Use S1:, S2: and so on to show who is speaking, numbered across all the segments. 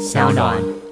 S1: 小暖。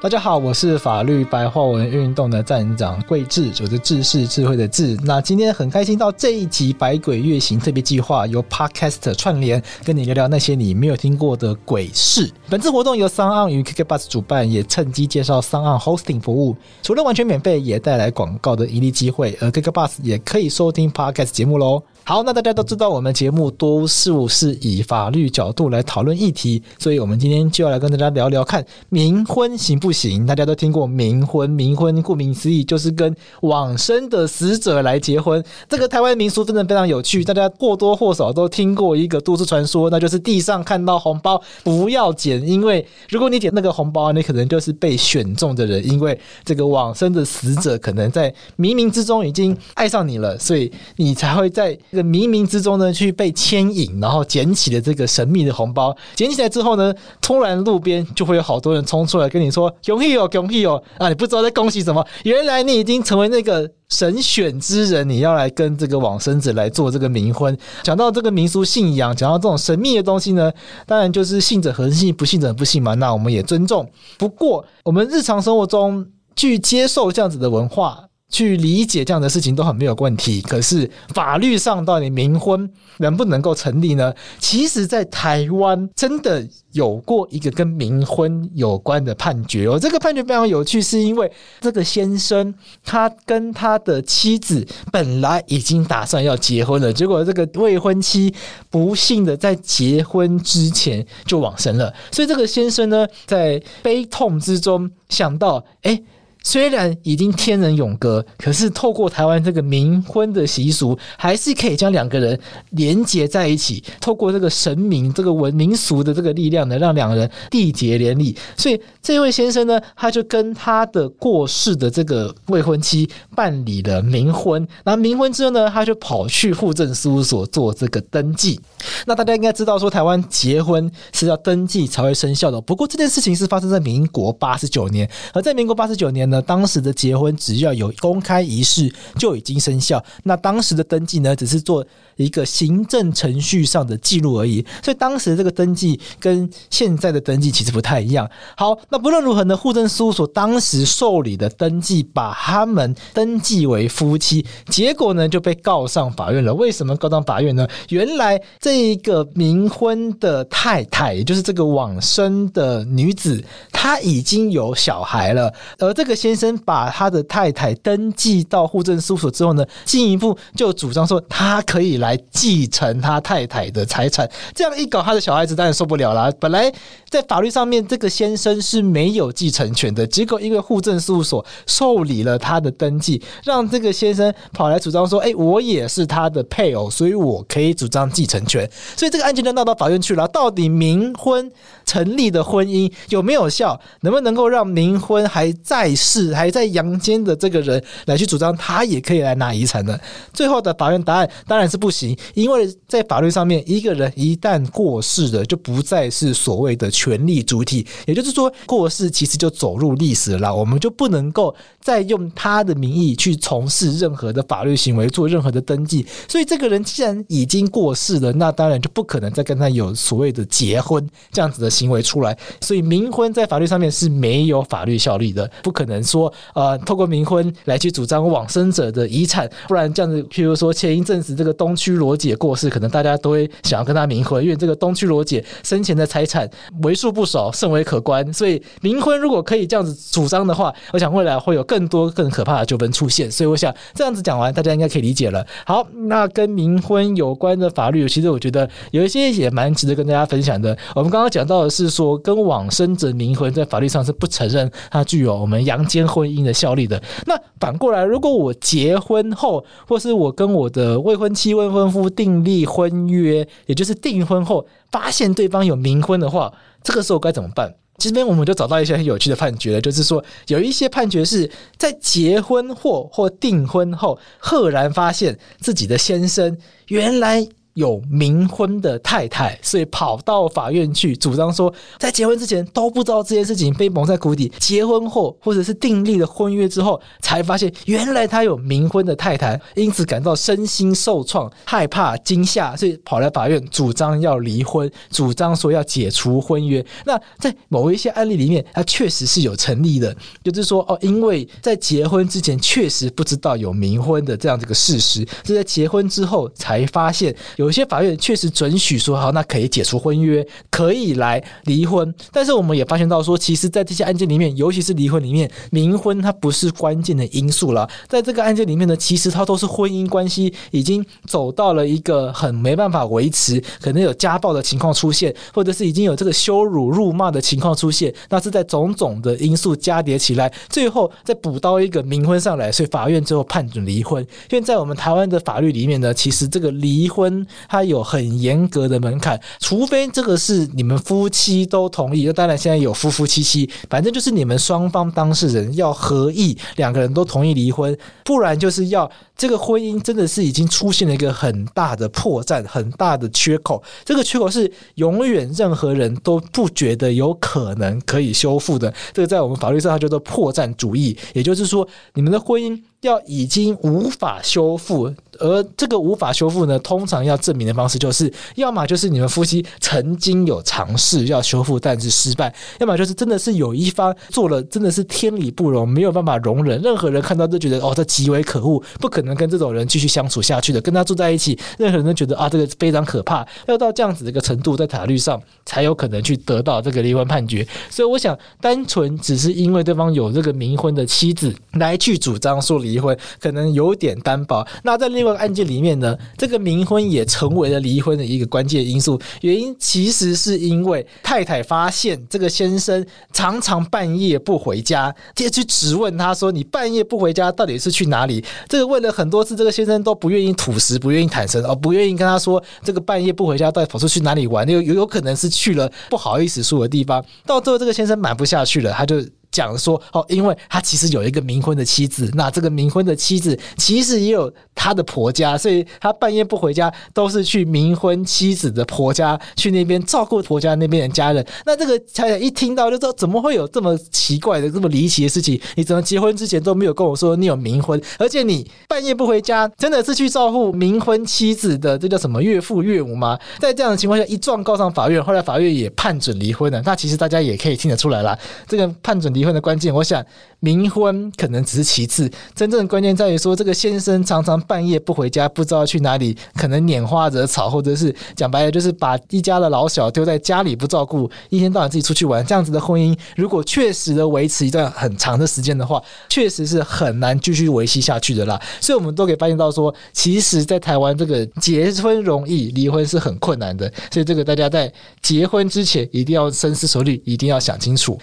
S2: 大家好，我是法律白话文运动的站长桂智，我的智是智慧的智。那今天很开心到这一集百鬼月行特别计划，由 Podcast 串联，跟你聊聊那些你没有听过的鬼事。本次活动由 Sunon 与 Kikbus 主办，也趁机介绍 SoundOn Hosting 服务，除了完全免费，也带来广告的盈利机会。而 Kikbus 也可以收听 Podcast 节目喽。好，那大家都知道，我们节目多数是以法律角度来讨论议题，所以我们今天就要来跟大家聊聊看冥婚行不行？大家都听过冥婚，冥婚顾名思义就是跟往生的死者来结婚。这个台湾民俗真的非常有趣，大家或多或少都听过一个都市传说，那就是地上看到红包不要捡，因为如果你捡那个红包，你可能就是被选中的人，因为这个往生的死者可能在冥冥之中已经爱上你了，所以你才会在。这冥冥之中呢，去被牵引，然后捡起了这个神秘的红包。捡起来之后呢，突然路边就会有好多人冲出来跟你说：“恭喜哦，恭喜哦！”啊，你不知道在恭喜什么？原来你已经成为那个神选之人，你要来跟这个往生者来做这个冥婚。讲到这个民俗信仰，讲到这种神秘的东西呢，当然就是信者恒信，不信者不信嘛。那我们也尊重。不过，我们日常生活中去接受这样子的文化。去理解这样的事情都很没有问题，可是法律上到底冥婚能不能够成立呢？其实，在台湾真的有过一个跟冥婚有关的判决哦。这个判决非常有趣，是因为这个先生他跟他的妻子本来已经打算要结婚了，结果这个未婚妻不幸的在结婚之前就往生了，所以这个先生呢，在悲痛之中想到，哎。虽然已经天人永隔，可是透过台湾这个冥婚的习俗，还是可以将两个人连结在一起。透过这个神明、这个文民俗的这个力量呢，让两人缔结连理。所以这位先生呢，他就跟他的过世的这个未婚妻办理了冥婚。那冥婚之后呢，他就跑去户政事务所做这个登记。那大家应该知道，说台湾结婚是要登记才会生效的。不过这件事情是发生在民国八十九年，而在民国八十九年呢。当时的结婚只要有公开仪式就已经生效，那当时的登记呢，只是做一个行政程序上的记录而已。所以当时这个登记跟现在的登记其实不太一样。好，那不论如何呢，户政事务所当时受理的登记把他们登记为夫妻，结果呢就被告上法院了。为什么告上法院呢？原来这一个冥婚的太太，也就是这个往生的女子，她已经有小孩了，而这个先生把他的太太登记到户政事务所之后呢，进一步就主张说他可以来继承他太太的财产。这样一搞，他的小孩子当然受不了了。本来在法律上面，这个先生是没有继承权的，结果因为户政事务所受理了他的登记，让这个先生跑来主张说：“哎，我也是他的配偶，所以我可以主张继承权。”所以这个案件就闹到法院去了。到底冥婚成立的婚姻有没有效？能不能够让冥婚还在世？还在阳间的这个人来去主张，他也可以来拿遗产的。最后的法院答案当然是不行，因为在法律上面，一个人一旦过世了，就不再是所谓的权利主体。也就是说，过世其实就走入历史了，我们就不能够再用他的名义去从事任何的法律行为，做任何的登记。所以，这个人既然已经过世了，那当然就不可能再跟他有所谓的结婚这样子的行为出来。所以，冥婚在法律上面是没有法律效力的，不可能说。说呃，透过冥婚来去主张往生者的遗产，不然这样子，譬如说前一阵子这个东区罗姐过世，可能大家都会想要跟她冥婚，因为这个东区罗姐生前的财产为数不少，甚为可观。所以冥婚如果可以这样子主张的话，我想未来会有更多更可怕的纠纷出现。所以我想这样子讲完，大家应该可以理解了。好，那跟冥婚有关的法律，其实我觉得有一些也蛮值得跟大家分享的。我们刚刚讲到的是说，跟往生者冥婚在法律上是不承认它具有我们阳间。婚姻的效力的。那反过来，如果我结婚后，或是我跟我的未婚妻、未婚夫订立婚约，也就是订婚后，发现对方有冥婚的话，这个时候该怎么办？这边我们就找到一些很有趣的判决，就是说有一些判决是在结婚或或订婚后，赫然发现自己的先生原来。有冥婚的太太，所以跑到法院去主张说，在结婚之前都不知道这件事情，被蒙在鼓里。结婚后或者是订立了婚约之后，才发现原来他有冥婚的太太，因此感到身心受创、害怕、惊吓，所以跑来法院主张要离婚，主张说要解除婚约。那在某一些案例里面，它确实是有成立的，就是说哦，因为在结婚之前确实不知道有冥婚的这样这个事实，是在结婚之后才发现有。有些法院确实准许说好，那可以解除婚约，可以来离婚。但是我们也发现到说，其实，在这些案件里面，尤其是离婚里面，冥婚它不是关键的因素了。在这个案件里面呢，其实它都是婚姻关系已经走到了一个很没办法维持，可能有家暴的情况出现，或者是已经有这个羞辱、辱骂的情况出现。那是在种种的因素加叠起来，最后再补到一个冥婚上来，所以法院最后判准离婚。因为在我们台湾的法律里面呢，其实这个离婚。它有很严格的门槛，除非这个是你们夫妻都同意，那当然现在有夫夫妻妻，反正就是你们双方当事人要合意，两个人都同意离婚，不然就是要这个婚姻真的是已经出现了一个很大的破绽、很大的缺口，这个缺口是永远任何人都不觉得有可能可以修复的，这个在我们法律上它叫做破绽主义，也就是说你们的婚姻。要已经无法修复，而这个无法修复呢，通常要证明的方式就是，要么就是你们夫妻曾经有尝试要修复，但是失败；要么就是真的是有一方做了，真的是天理不容，没有办法容忍，任何人看到都觉得哦，这极为可恶，不可能跟这种人继续相处下去的，跟他住在一起，任何人都觉得啊，这个非常可怕，要到这样子的一个程度，在法律上才有可能去得到这个离婚判决。所以，我想单纯只是因为对方有这个冥婚的妻子来去主张说离。婚可能有点单薄。那在另外个案件里面呢，这个冥婚也成为了离婚的一个关键因素。原因其实是因为太太发现这个先生常常半夜不回家，接去质问他说：“你半夜不回家，到底是去哪里？”这个问了很多次，这个先生都不愿意吐实，不愿意坦诚，哦，不愿意跟他说这个半夜不回家到底跑出去哪里玩，有有有可能是去了不好意思说的地方。到最后，这个先生瞒不下去了，他就。讲说哦，因为他其实有一个冥婚的妻子，那这个冥婚的妻子其实也有他的婆家，所以他半夜不回家，都是去冥婚妻子的婆家去那边照顾婆家那边的家人。那这个太太一听到就说，怎么会有这么奇怪的、这么离奇的事情？你怎么结婚之前都没有跟我说你有冥婚，而且你半夜不回家，真的是去照顾冥婚妻子的这叫什么岳父岳母吗？在这样的情况下，一状告上法院，后来法院也判准离婚了。那其实大家也可以听得出来啦，这个判准离婚。的关键，我想冥婚可能只是其次，真正的关键在于说，这个先生常常半夜不回家，不知道去哪里，可能拈花惹草，或者是讲白了，就是把一家的老小丢在家里不照顾，一天到晚自己出去玩，这样子的婚姻，如果确实的维持一段很长的时间的话，确实是很难继续维系下去的啦。所以，我们都可以发现到说，其实，在台湾这个结婚容易，离婚是很困难的。所以，这个大家在结婚之前一定要深思熟虑，一定要想清楚。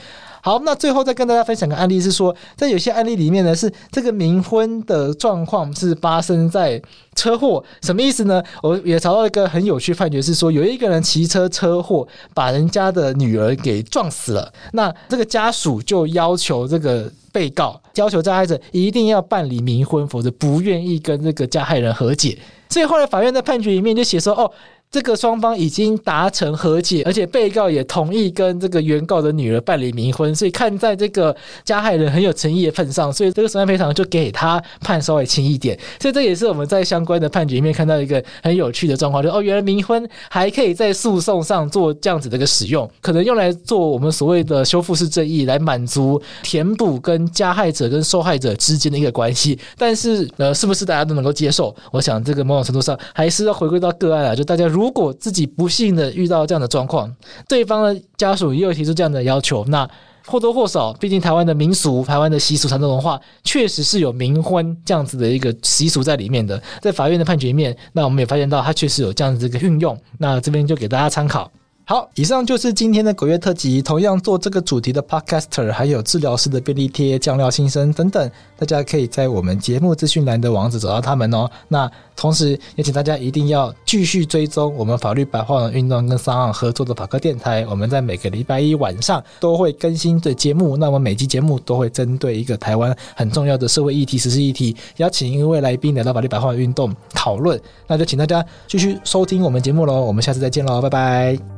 S2: 好，那最后再跟大家分享个案例，是说在有些案例里面呢，是这个冥婚的状况是发生在车祸，什么意思呢？我也找到一个很有趣判决，是说有一个人骑车车祸，把人家的女儿给撞死了，那这个家属就要求这个被告，要求加害者一定要办理冥婚，否则不愿意跟这个加害人和解。所以后来法院在判决里面就写说，哦。这个双方已经达成和解，而且被告也同意跟这个原告的女儿办理冥婚，所以看在这个加害人很有诚意的份上，所以这个损害赔偿就给他判稍微轻一点。所以这也是我们在相关的判决里面看到一个很有趣的状况，就哦，原来冥婚还可以在诉讼上做这样子的一个使用，可能用来做我们所谓的修复式正义，来满足填补跟加害者跟受害者之间的一个关系。但是呃，是不是大家都能够接受？我想这个某种程度上还是要回归到个案啊，就大家如。如果自己不幸的遇到这样的状况，对方的家属也有提出这样的要求，那或多或少，毕竟台湾的民俗、台湾的习俗、传统文化，确实是有冥婚这样子的一个习俗在里面的。在法院的判决面，那我们也发现到，它确实有这样子的一个运用。那这边就给大家参考。好，以上就是今天的鬼月特辑。同样做这个主题的 Podcaster，还有治疗师的便利贴、酱料新生等等，大家可以在我们节目资讯栏的网址找到他们哦。那同时也请大家一定要继续追踪我们法律白话文运动跟 SoundOn 合作的法科电台。我们在每个礼拜一晚上都会更新的节目。那我们每期节目都会针对一个台湾很重要的社会议题、时事议题，邀请一位来宾来到法律白话文运动讨论。那就请大家继续收听我们节目喽。我们下次再见喽，拜拜。